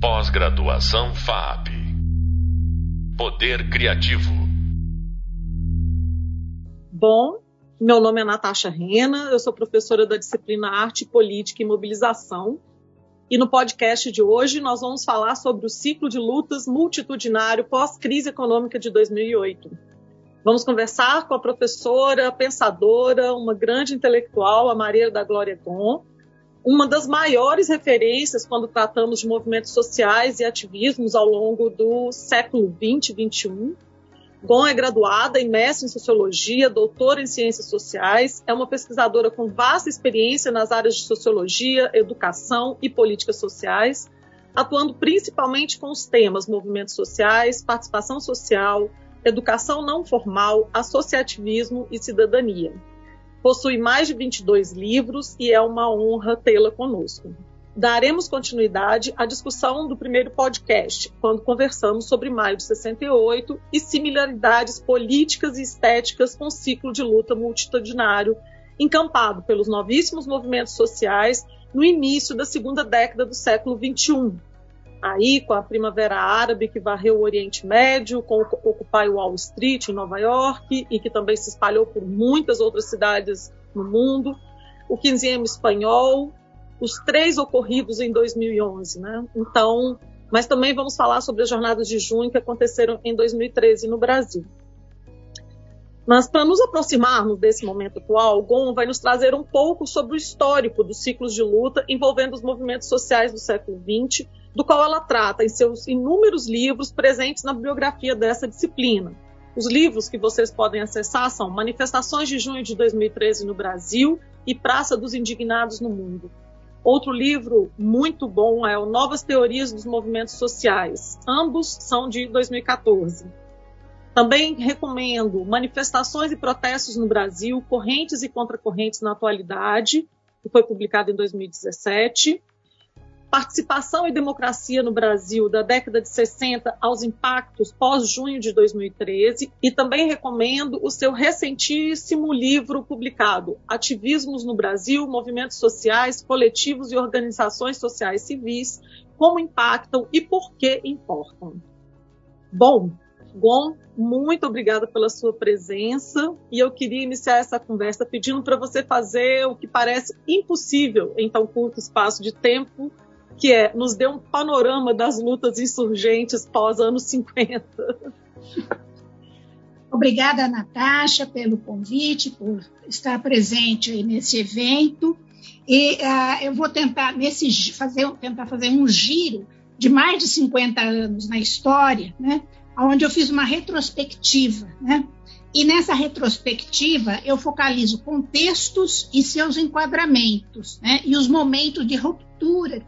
Pós-graduação FAP. Poder Criativo. Bom, meu nome é Natasha Rena, eu sou professora da disciplina Arte, Política e Mobilização. E no podcast de hoje nós vamos falar sobre o ciclo de lutas multitudinário pós-crise econômica de 2008. Vamos conversar com a professora, pensadora, uma grande intelectual, a Maria da Glória Gon, uma das maiores referências quando tratamos de movimentos sociais e ativismos ao longo do século 20 e 21. Gon é graduada e mestre em sociologia, doutora em ciências sociais, é uma pesquisadora com vasta experiência nas áreas de sociologia, educação e políticas sociais, atuando principalmente com os temas movimentos sociais, participação social, educação não formal, associativismo e cidadania. Possui mais de 22 livros e é uma honra tê-la conosco. Daremos continuidade à discussão do primeiro podcast, quando conversamos sobre maio de 68 e similaridades políticas e estéticas com o ciclo de luta multitudinário encampado pelos novíssimos movimentos sociais no início da segunda década do século XXI, aí com a Primavera Árabe que varreu o Oriente Médio, com o Occupy Wall Street em Nova York e que também se espalhou por muitas outras cidades no mundo, o 15 espanhol, os três ocorridos em 2011, né? Então, mas também vamos falar sobre as jornadas de junho que aconteceram em 2013 no Brasil. Mas para nos aproximarmos desse momento atual, Gon vai nos trazer um pouco sobre o histórico dos ciclos de luta envolvendo os movimentos sociais do século XX do qual ela trata em seus inúmeros livros presentes na bibliografia dessa disciplina. Os livros que vocês podem acessar são Manifestações de Junho de 2013 no Brasil e Praça dos Indignados no Mundo. Outro livro muito bom é o Novas Teorias dos Movimentos Sociais. Ambos são de 2014. Também recomendo Manifestações e Protestos no Brasil, Correntes e Contracorrentes na Atualidade, que foi publicado em 2017. Participação e Democracia no Brasil, da década de 60 aos impactos pós-junho de 2013, e também recomendo o seu recentíssimo livro publicado, Ativismos no Brasil, Movimentos Sociais, Coletivos e Organizações Sociais Civis, Como Impactam e Por que Importam. Bom, Gon, muito obrigada pela sua presença e eu queria iniciar essa conversa pedindo para você fazer o que parece impossível em tão curto espaço de tempo, que é nos dê um panorama das lutas insurgentes pós anos 50. Obrigada, Natasha, pelo convite, por estar presente nesse evento. E uh, eu vou tentar, nesse, fazer, tentar fazer um giro de mais de 50 anos na história, né, onde eu fiz uma retrospectiva. Né, e nessa retrospectiva eu focalizo contextos e seus enquadramentos, né, e os momentos de ruptura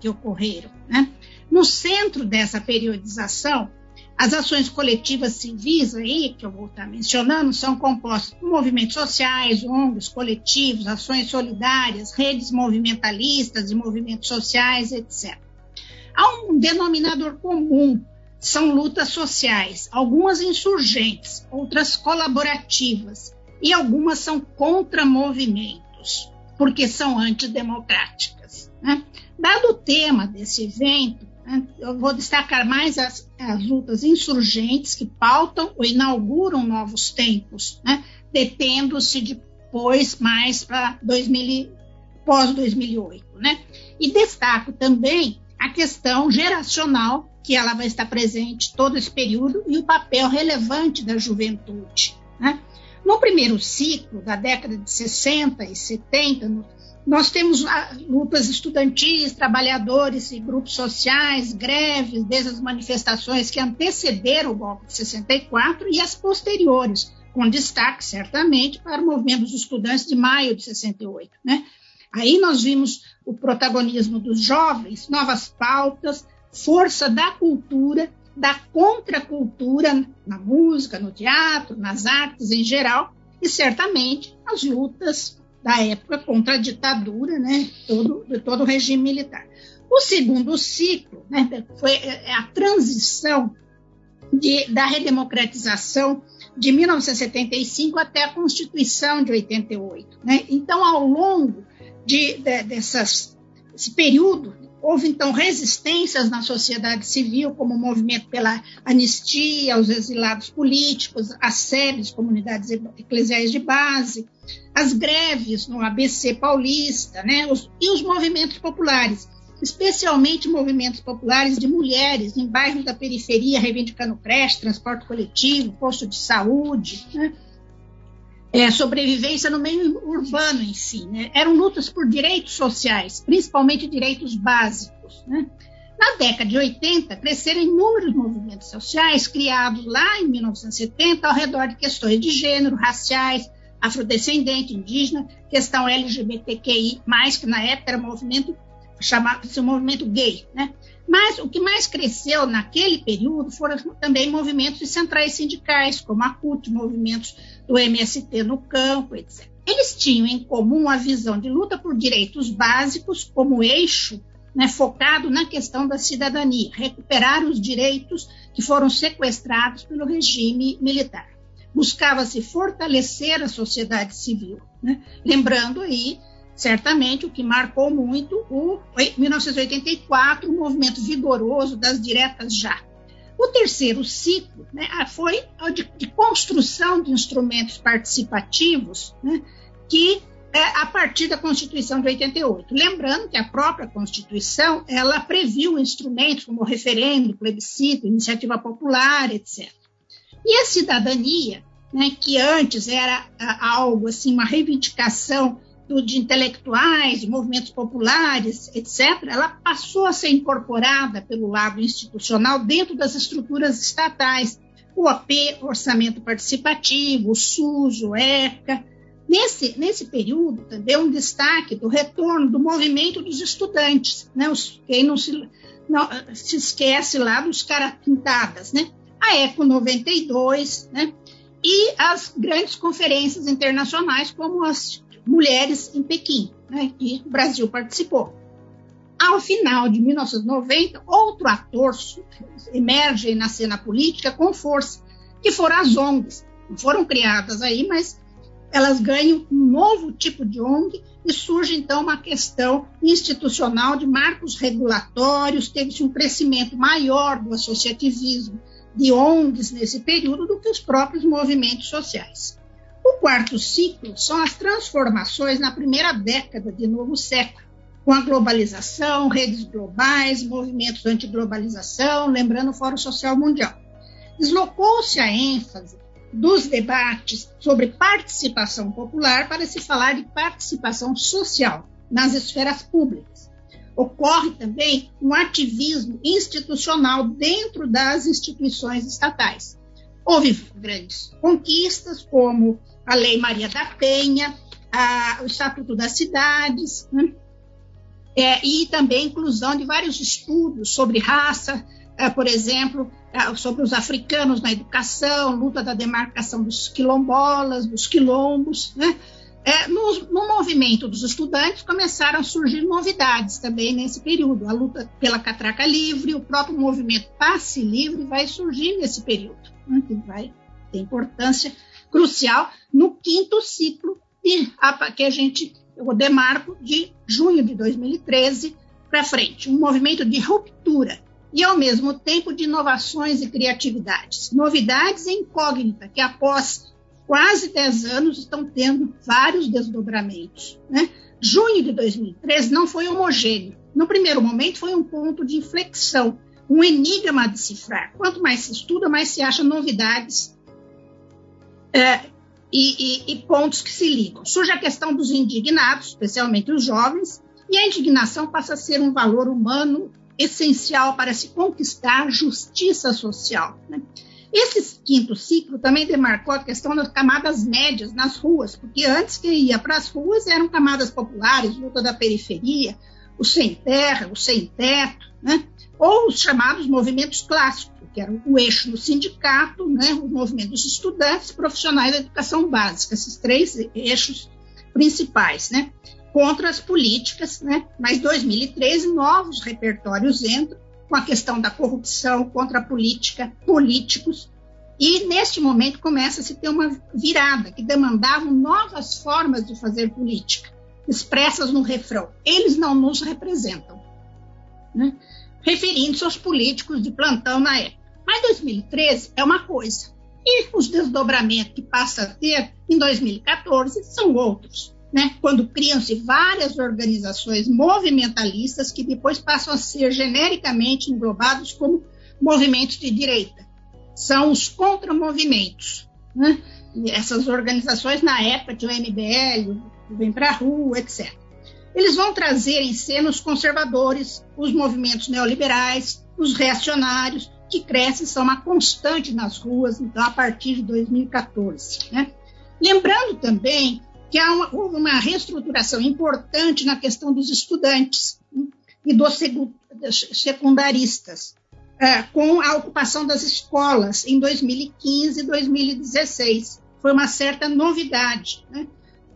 que ocorreram. Né? No centro dessa periodização, as ações coletivas civis aí, que eu vou estar mencionando, são compostas por movimentos sociais, ONGs, coletivos, ações solidárias, redes movimentalistas e movimentos sociais, etc. Há um denominador comum, são lutas sociais, algumas insurgentes, outras colaborativas, e algumas são contra movimentos, porque são antidemocráticas. Né? Dado o tema desse evento, né, eu vou destacar mais as, as, lutas insurgentes que pautam ou inauguram novos tempos, né, detendo-se depois mais para pós-2008. Né? E destaco também a questão geracional, que ela vai estar presente todo esse período, e o papel relevante da juventude. Né? No primeiro ciclo, da década de 60 e 70, no nós temos ah, lutas estudantis, trabalhadores e grupos sociais, greves, desde as manifestações que antecederam o golpe de 64 e as posteriores, com destaque, certamente, para o movimento dos estudantes de maio de 68. Né? Aí nós vimos o protagonismo dos jovens, novas pautas, força da cultura, da contracultura na música, no teatro, nas artes em geral, e certamente as lutas da época contra a ditadura, né, todo, todo o regime militar. O segundo ciclo né, foi é, a transição de, da redemocratização de 1975 até a Constituição de 88. Né? Então, ao longo de, de, dessas, desse período Houve, então, resistências na sociedade civil, como o movimento pela anistia aos exilados políticos, as séries, comunidades eclesiais de base, as greves no ABC paulista, né, os, e os movimentos populares, especialmente movimentos populares de mulheres em bairros da periferia, reivindicando creche, transporte coletivo, posto de saúde, né, é, sobrevivência no meio urbano em si. Né? Eram lutas por direitos sociais, principalmente direitos básicos. Né? Na década de 80, cresceram inúmeros movimentos sociais criados lá em 1970 ao redor de questões de gênero, raciais, afrodescendente, indígena, questão LGBTQI, que na época era movimento chamado-se movimento gay. Né? Mas o que mais cresceu naquele período foram também movimentos de centrais sindicais, como a CUT, movimentos do MST no campo, etc. Eles tinham em comum a visão de luta por direitos básicos como eixo né, focado na questão da cidadania, recuperar os direitos que foram sequestrados pelo regime militar. Buscava-se fortalecer a sociedade civil, né? lembrando aí certamente o que marcou muito o 1984, o movimento vigoroso das diretas já, o terceiro ciclo né, foi de, de, construção de instrumentos participativos né, que é, a partir da Constituição de 88. Lembrando que a própria Constituição ela previu instrumentos como referendo, plebiscito, iniciativa popular, etc. E a cidadania, né, que antes era algo assim, uma reivindicação de intelectuais, de movimentos populares, etc., ela passou a ser incorporada pelo lado institucional dentro das estruturas estatais, o OP, Orçamento Participativo, o SUS, o ECA. Nesse, nesse período, também um destaque do retorno do movimento dos estudantes, né? Os, quem não se, não, se esquece lá dos caras pintadas, né? A ECO 92, né? E as grandes conferências internacionais, como as mulheres em Pequim, né, que o Brasil participou. Ao final de 1990, outro ator emerge na cena política com força, que foram as ONGs. Não foram criadas aí, mas elas ganham um novo tipo de ONG e surge então uma questão institucional de marcos regulatórios, teve-se um crescimento maior do associativismo de ONGs nesse período do que os próprios movimentos sociais. O quarto ciclo são as transformações na primeira década de novo século, com a globalização, redes globais, movimentos anti-globalização, lembrando o Fórum Social Mundial. Deslocou-se a ênfase dos debates sobre participação popular para se falar de participação social nas esferas públicas. Ocorre também um ativismo institucional dentro das instituições estatais. Houve grandes conquistas, como a Lei Maria da Penha, a, o Estatuto das Cidades, né? é, e também inclusão de vários estudos sobre raça, é, por exemplo, é, sobre os africanos na educação, luta da demarcação dos quilombolas, dos quilombos. Né? É, no, no, movimento dos estudantes começaram a surgir novidades também nesse período. A luta pela catraca livre, o próprio movimento passe livre vai surgir nesse período, né? que vai ter importância crucial no quinto ciclo de, que a gente eu demarco de junho de 2013 para frente, um movimento de ruptura e ao mesmo tempo de inovações e criatividades, novidades e incógnita que após quase 10 anos estão tendo vários desdobramentos. Né? Junho de 2013 não foi homogêneo. No primeiro momento foi um ponto de inflexão, um enigma a decifrar. Quanto mais se estuda, mais se acha novidades é, e, e, e pontos que se ligam. Surge a questão dos indignados, especialmente os jovens, e a indignação passa a ser um valor humano essencial para se conquistar justiça social. Né? Esse quinto ciclo também demarcou a questão das camadas médias nas ruas, porque antes que ia para as ruas eram camadas populares, luta da periferia, o sem terra, o sem teto, né? Ou os chamados movimentos clássicos, que era o eixo do sindicato, né, o movimento dos estudantes profissionais da educação básica, esses três eixos principais, né, contra as políticas, né, mas 2013 novos repertórios entram com a questão da corrupção contra a política, políticos, e neste momento começa a se ter uma virada que demandavam novas formas de fazer política, expressas no refrão: eles não nos representam. né? Referindo-se aos políticos de plantão na época. Mas 2013 é uma coisa, e os desdobramentos que passa a ter em 2014 são outros. Né? Quando criam-se várias organizações movimentalistas que depois passam a ser genericamente englobados como movimentos de direita. São os contramovimentos. Né? Essas organizações, na época, tinham o MBL, Vem Pra Rua, etc. Eles vão trazer em cena os conservadores, os movimentos neoliberais, os reacionários, que crescem, são uma constante nas ruas, então, a partir de 2014. Né? Lembrando também que há uma, uma reestruturação importante na questão dos estudantes né? e dos secundaristas, é, com a ocupação das escolas em 2015 e 2016. Foi uma certa novidade. Né?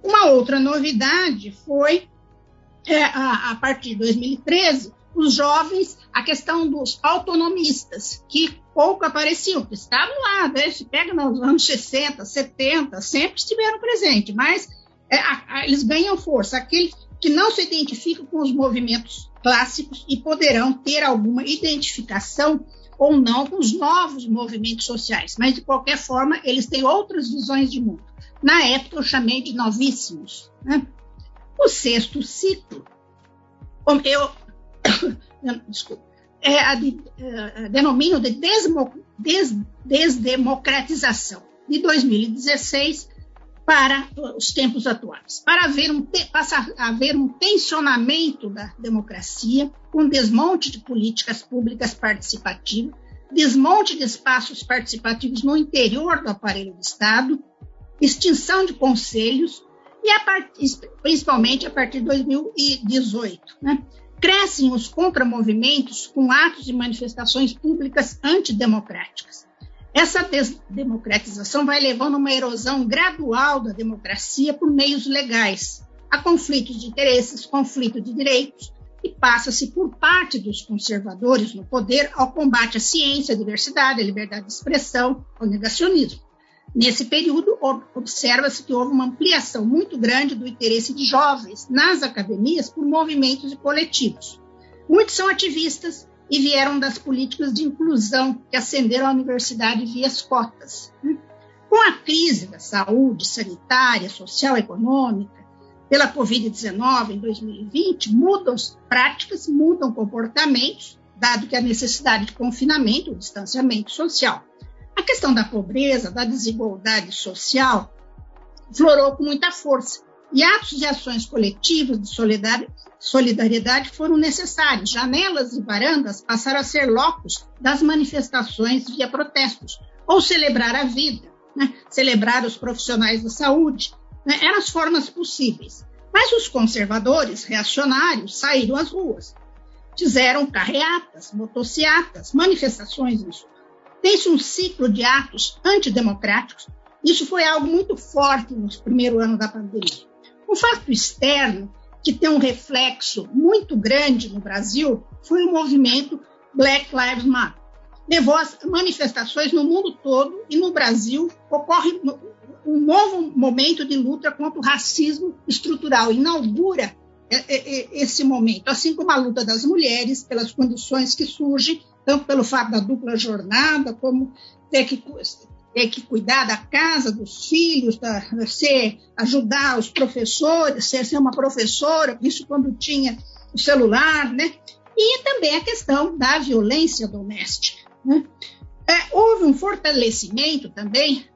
Uma outra novidade foi, é, a, a partir de 2013, os jovens a questão dos autonomistas, que pouco apareciam, que estavam lá, né? se pega nos anos 60, 70, sempre estiveram presentes, mas é, a, a, eles ganham força, aqueles que não se identificam com os movimentos clássicos e poderão ter alguma identificação ou não com os novos movimentos sociais, mas de qualquer forma eles têm outras visões de mundo. Na época eu chamei de novíssimos. Né? O sexto ciclo, eu desculpa, é a de, é, denomino de desmo, des, desdemocratização de 2016 para os tempos atuais, para haver um, passa a haver um tensionamento da democracia, um desmonte de políticas públicas participativas, desmonte de espaços participativos no interior do aparelho do Estado, extinção de conselhos, e a part, principalmente a partir de 2018. Né? Crescem os contramovimentos com atos e manifestações públicas antidemocráticas. Essa desdemocratização vai levando a uma erosão gradual da democracia por meios legais, a conflitos de interesses, conflito de direitos, e passa-se por parte dos conservadores no poder ao combate à ciência, à diversidade, à liberdade de expressão, ao negacionismo. Nesse período, observa-se que houve uma ampliação muito grande do interesse de jovens nas academias por movimentos e coletivos. Muitos são ativistas e vieram das políticas de inclusão que ascenderam à universidade via as cotas. Com a crise da saúde sanitária, social e econômica, pela Covid-19 em 2020, mudam práticas, mudam comportamentos, dado que a necessidade de confinamento, distanciamento social. A questão da pobreza, da desigualdade social, florou com muita força. E atos e ações coletivas de solidariedade foram necessários. Janelas e varandas passaram a ser locos das manifestações via protestos, ou celebrar a vida, né? celebrar os profissionais da saúde. Né? Eram as formas possíveis. Mas os conservadores, reacionários, saíram às ruas. Fizeram carreatas, motociatas, manifestações tem-se um ciclo de atos antidemocráticos. Isso foi algo muito forte nos primeiros anos da pandemia. Um fato externo que tem um reflexo muito grande no Brasil foi o movimento Black Lives Matter. Levou as manifestações no mundo todo e no Brasil ocorre um novo momento de luta contra o racismo estrutural. Inaugura é, é, é, esse momento, assim como a luta das mulheres pelas condições que surgem tanto pelo fato da dupla jornada, como ter que, ter que cuidar da casa, dos filhos, da, ser, ajudar os professores, ser, ser uma professora, isso quando tinha o celular, né? E também a questão da violência doméstica. Né? É, houve um fortalecimento também,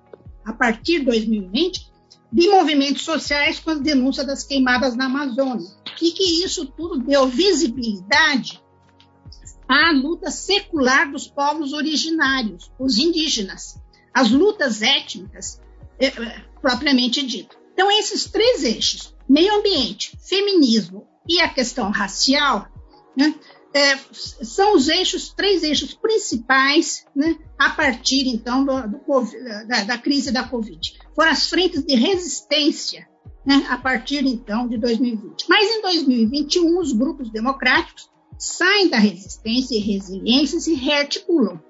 a partir de 2020, de movimentos sociais com as denúncias das queimadas na Amazônia. E que isso tudo deu visibilidade à luta secular dos povos originários, os indígenas, as lutas étnicas é, é, propriamente dito. Então, esses três eixos, meio ambiente, feminismo e a questão racial, né, é, são os eixos, três eixos principais, né, a partir então do, do da, da, crise da Covid. Foram as frentes de resistência, né, a partir então de 2020. Mas em 2021, os grupos democráticos saem da resistência e resiliência e se rearticulam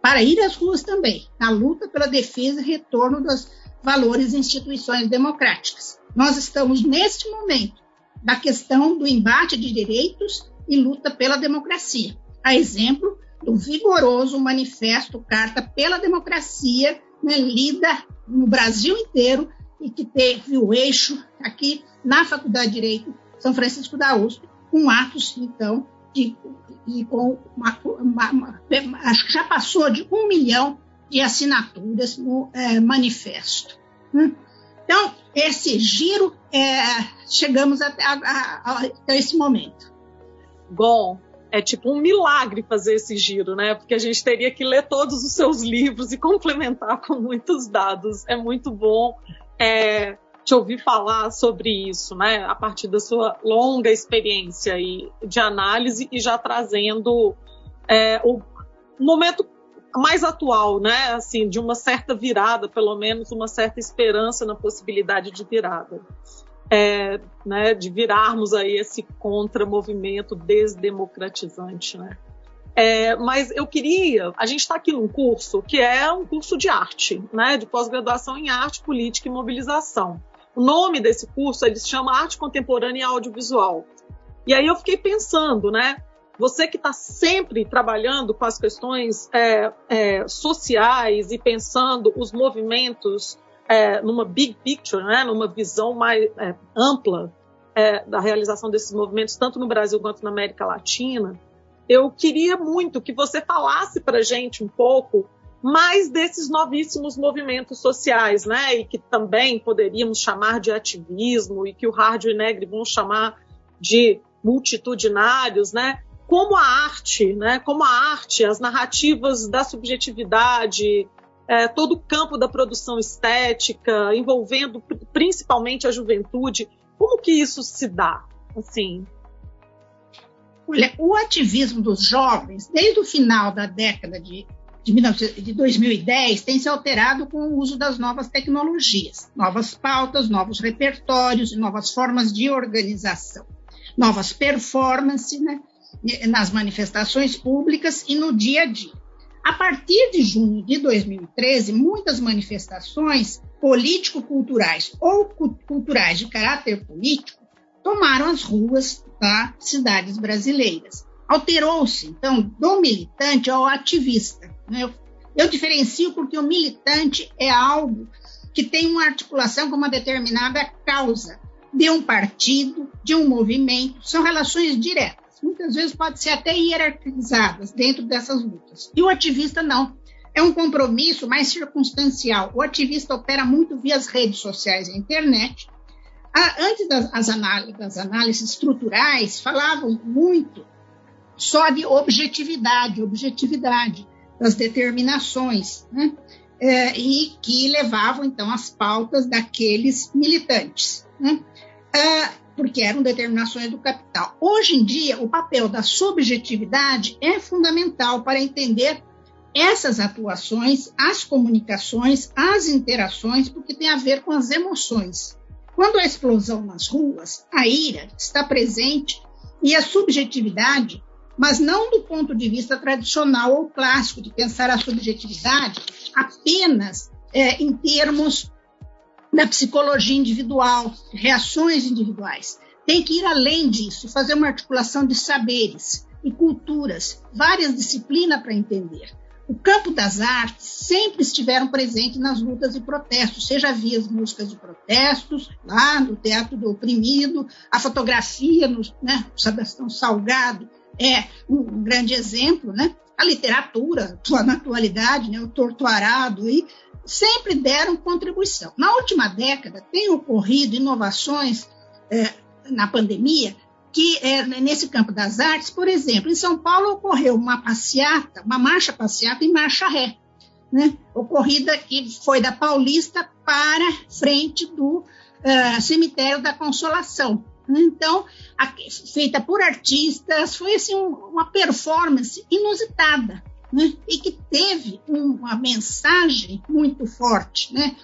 para ir às ruas também, na luta pela defesa e retorno dos valores e instituições democráticas. Nós estamos, neste momento, da questão do embate de direitos e luta pela democracia. A exemplo do vigoroso manifesto Carta pela Democracia, né, lida no Brasil inteiro e que teve o eixo aqui na Faculdade de Direito São Francisco da USP, com atos, então, de, e com uma, uma, uma, acho que já passou de um milhão de assinaturas no é, manifesto. Né? Então, esse giro, é, chegamos até, a, a, até esse momento. Bom, é tipo um milagre fazer esse giro, né? Porque a gente teria que ler todos os seus livros e complementar com muitos dados. É muito bom é, te ouvir falar sobre isso, né? A partir da sua longa experiência de análise e já trazendo é, o momento mais atual, né? Assim, de uma certa virada, pelo menos uma certa esperança na possibilidade de virada. É, né, de virarmos aí esse contra-movimento desdemocratizante, né? É, mas eu queria, a gente está aqui num curso que é um curso de arte, né, de pós-graduação em arte, política e mobilização. O nome desse curso ele se chama Arte Contemporânea e Audiovisual. E aí eu fiquei pensando, né, você que está sempre trabalhando com as questões é, é, sociais e pensando os movimentos é, numa big picture, né, numa visão mais é, ampla é, da realização desses movimentos, tanto no Brasil quanto na América Latina, eu queria muito que você falasse para gente um pouco mais desses novíssimos movimentos sociais, né, e que também poderíamos chamar de ativismo e que o Hard e Negri vão chamar de multitudinários, né, como a arte, né, como a arte, as narrativas da subjetividade, é, todo o campo da produção estética, envolvendo principalmente a juventude, como que isso se dá? Assim. Olha, o ativismo dos jovens, desde o final da década de, de, 19, de 2010, tem se alterado com o uso das novas tecnologias, novas pautas, novos repertórios, novas formas de organização, novas performances, né? nas manifestações públicas e no dia a dia. A partir de junho de 2013, muitas manifestações político-culturais ou culturais de caráter político tomaram as ruas das cidades brasileiras. Alterou-se, então, do militante ao ativista. Eu, eu diferencio porque o militante é algo que tem uma articulação com uma determinada causa de um partido, de um movimento, são relações diretas muitas vezes pode ser até hierarquizadas dentro dessas lutas. E o ativista não. É um compromisso mais circunstancial. O ativista opera muito via as redes sociais e internet. Antes das análises, das análises estruturais, falavam muito só de objetividade, objetividade das determinações, né? É, e que levavam então as pautas daqueles militantes. Né? É, porque eram determinações do capital. Hoje em dia, o papel da subjetividade é fundamental para entender essas atuações, as comunicações, as interações, porque tem a ver com as emoções. Quando a explosão nas ruas, a ira está presente e a subjetividade, mas não do ponto de vista tradicional ou clássico de pensar a subjetividade apenas é, em termos da psicologia individual, reações individuais. Tem que ir além disso, fazer uma articulação de saberes e culturas, várias disciplinas para entender. O campo das artes sempre estiveram presentes nas lutas e protestos, seja via as músicas de protestos, lá no Teatro do Oprimido, a fotografia no né, Sebastião Salgado é um grande exemplo, né? A literatura, na atualidade, né, o torturado e sempre deram contribuição. Na última década, tem ocorrido inovações é, na pandemia que é, nesse campo das artes, por exemplo, em São Paulo ocorreu uma passeata, uma marcha passeata em marcha ré, né? ocorrida que foi da Paulista para frente do uh, cemitério da Consolação. Então, a, feita por artistas, foi assim, uma performance inusitada né? e que teve uma mensagem muito forte. Né?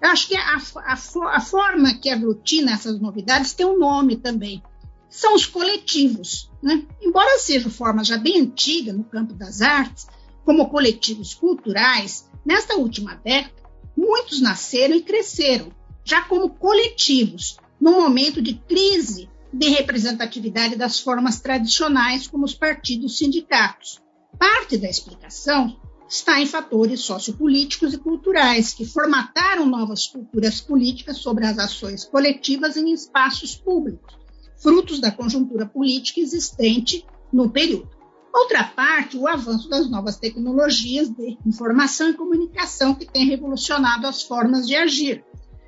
Eu acho que a, a, a forma que aglutina essas novidades tem um nome também. São os coletivos. Né? Embora seja forma já bem antiga no campo das artes, como coletivos culturais, nesta última década, muitos nasceram e cresceram, já como coletivos, num momento de crise de representatividade das formas tradicionais, como os partidos sindicatos. Parte da explicação está em fatores sociopolíticos e culturais, que formataram novas culturas políticas sobre as ações coletivas em espaços públicos, frutos da conjuntura política existente no período. Outra parte, o avanço das novas tecnologias de informação e comunicação que tem revolucionado as formas de agir,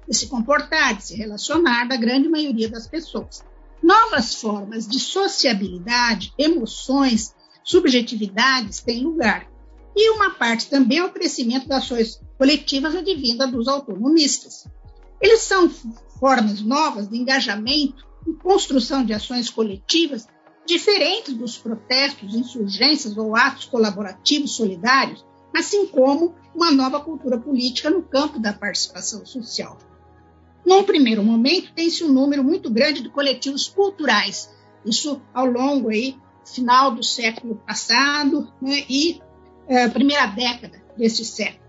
de se comportar, de se relacionar da grande maioria das pessoas. Novas formas de sociabilidade, emoções, subjetividades têm lugar. E uma parte também é o crescimento das ações coletivas advinda dos autonomistas. Eles são formas novas de engajamento e construção de ações coletivas diferentes dos protestos, insurgências ou atos colaborativos solidários, assim como uma nova cultura política no campo da participação social. Num primeiro momento, tem-se um número muito grande de coletivos culturais, isso ao longo aí, final do século passado né, e é, primeira década deste século.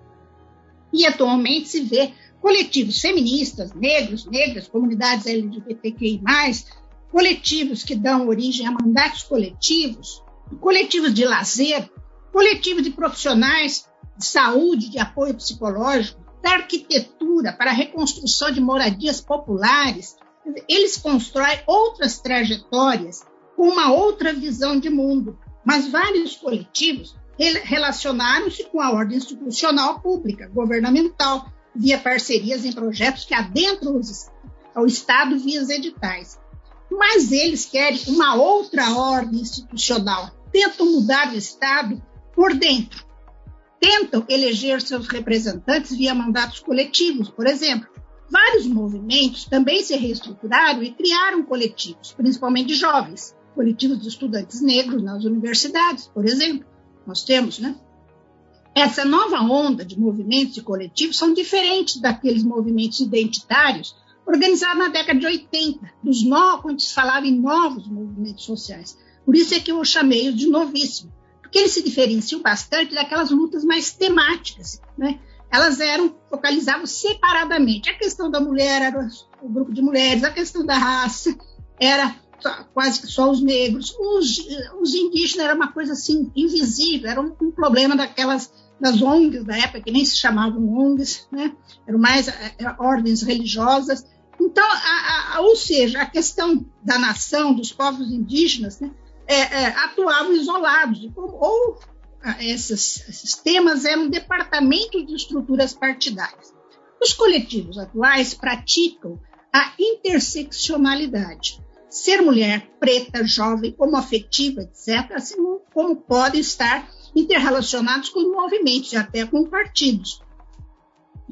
E atualmente se vê coletivos feministas, negros, negras, comunidades LGBTQI+, coletivos que dão origem a mandatos coletivos, coletivos de lazer, coletivos de profissionais de saúde, de apoio psicológico, da arquitetura para a reconstrução de moradias populares. Eles constroem outras trajetórias com uma outra visão de mundo, mas vários coletivos relacionaram-se com a ordem institucional pública, governamental, via parcerias em projetos que adentram o Estado via editais mas eles querem uma outra ordem institucional. Tentam mudar o Estado por dentro. Tentam eleger seus representantes via mandatos coletivos, por exemplo. Vários movimentos também se reestruturaram e criaram coletivos, principalmente de jovens, coletivos de estudantes negros nas universidades, por exemplo. Nós temos, né? Essa nova onda de movimentos e coletivos são diferentes daqueles movimentos identitários organizado na década de 80, dos novos, quando se falava em novos movimentos sociais. Por isso é que eu chamei-os de novíssimo, porque eles se diferenciam bastante daquelas lutas mais temáticas, né? Elas eram focalizavam separadamente. A questão da mulher era o grupo de mulheres, a questão da raça era só, quase que só os negros, os, os indígenas era uma coisa assim invisível, era um, um problema daquelas das ONGs da época, que nem se chamavam ONGs, né? eram mais é, ordens religiosas, então, a, a, ou seja, a questão da nação, dos povos indígenas, né, é, é, atuavam isolados, ou esses, esses temas eram departamentos de estruturas partidárias. Os coletivos atuais praticam a interseccionalidade. Ser mulher, preta, jovem, homoafetiva, etc., assim como podem estar interrelacionados com movimentos e até com partidos.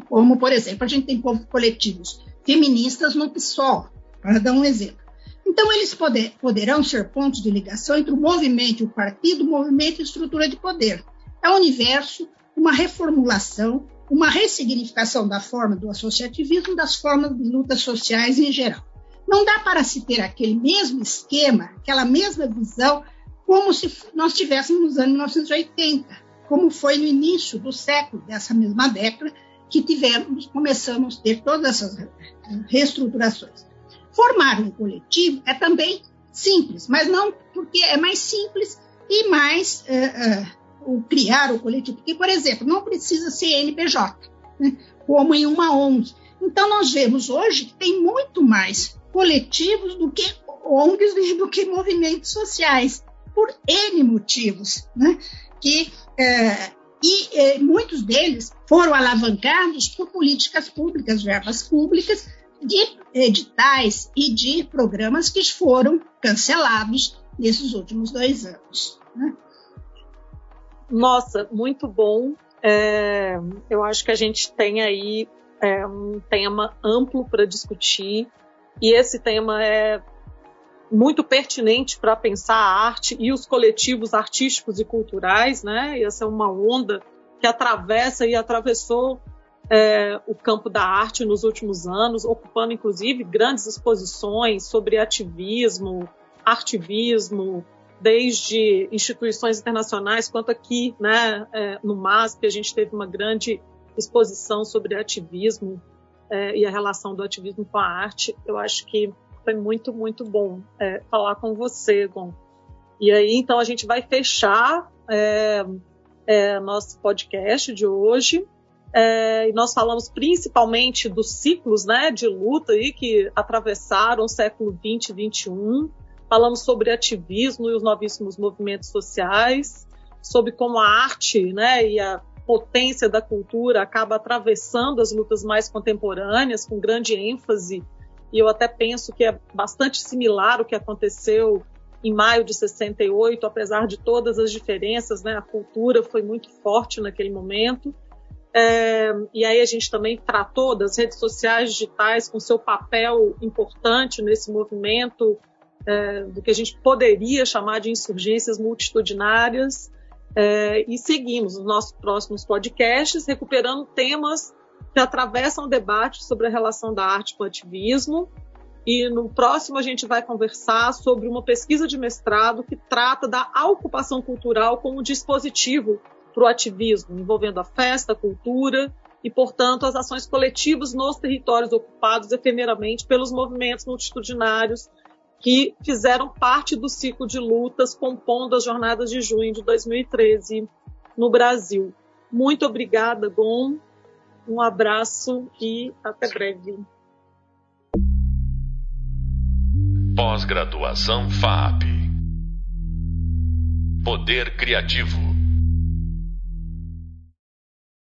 Como, por exemplo, a gente tem coletivos feministas no PSOL, para dar um exemplo. Então, eles poder, poderão ser pontos de ligação entre o movimento e o partido, o movimento e a estrutura de poder. É um universo, uma reformulação, uma ressignificação da forma do associativismo, das formas de lutas sociais em geral. Não dá para se ter aquele mesmo esquema, aquela mesma visão, como se nós tivéssemos nos anos 1980, como foi no início do século, dessa mesma década, que tivemos, começamos a ter todas essas reestruturações. Formar um coletivo é também simples, mas não porque é mais simples e mais uh, uh, o criar o coletivo. Porque, por exemplo, não precisa ser NPJ, né, como em uma ONG. Então, nós vemos hoje que tem muito mais coletivos do que ONGs do que movimentos sociais, por N motivos, né, que uh, e eh, muitos deles foram alavancados por políticas públicas, verbas públicas, de editais e de programas que foram cancelados nesses últimos dois anos. Né? Nossa, muito bom. É, eu acho que a gente tem aí é, um tema amplo para discutir e esse tema é muito pertinente para pensar a arte e os coletivos artísticos e culturais, né? Essa é uma onda que atravessa e atravessou é, o campo da arte nos últimos anos, ocupando inclusive grandes exposições sobre ativismo, artivismo, desde instituições internacionais quanto aqui, né, é, no MASP a gente teve uma grande exposição sobre ativismo é, e a relação do ativismo com a arte. Eu acho que Foi muito, muito bom é, falar com você, Gon. E aí, então, a gente vai fechar é, é, nosso podcast de hoje. É, nós falamos principalmente dos ciclos né, de luta aí que atravessaram o século XX e XXI. Falamos sobre ativismo e os novíssimos movimentos sociais, sobre como a arte né, e a potência da cultura acaba atravessando as lutas mais contemporâneas, com grande ênfase. E eu até penso que é bastante similar o que aconteceu em maio de 68, apesar de todas as diferenças, né, a cultura foi muito forte naquele momento. É, e aí a gente também tratou das redes sociais digitais com seu papel importante nesse movimento é, do que a gente poderia chamar de insurgências multitudinárias. É, e seguimos os nossos próximos podcasts recuperando temas que atravessam o debate sobre a relação da arte com o ativismo. E no próximo a gente vai conversar sobre uma pesquisa de mestrado que trata da ocupação cultural como dispositivo para o ativismo, envolvendo a festa, a cultura e, portanto, as ações coletivas nos territórios ocupados efemeramente pelos movimentos multitudinários que fizeram parte do ciclo de lutas compondo as jornadas de junho de 2013 no Brasil. Muito obrigada, Gon. Um abraço e até breve. Pós-graduação FAP. Poder Criativo.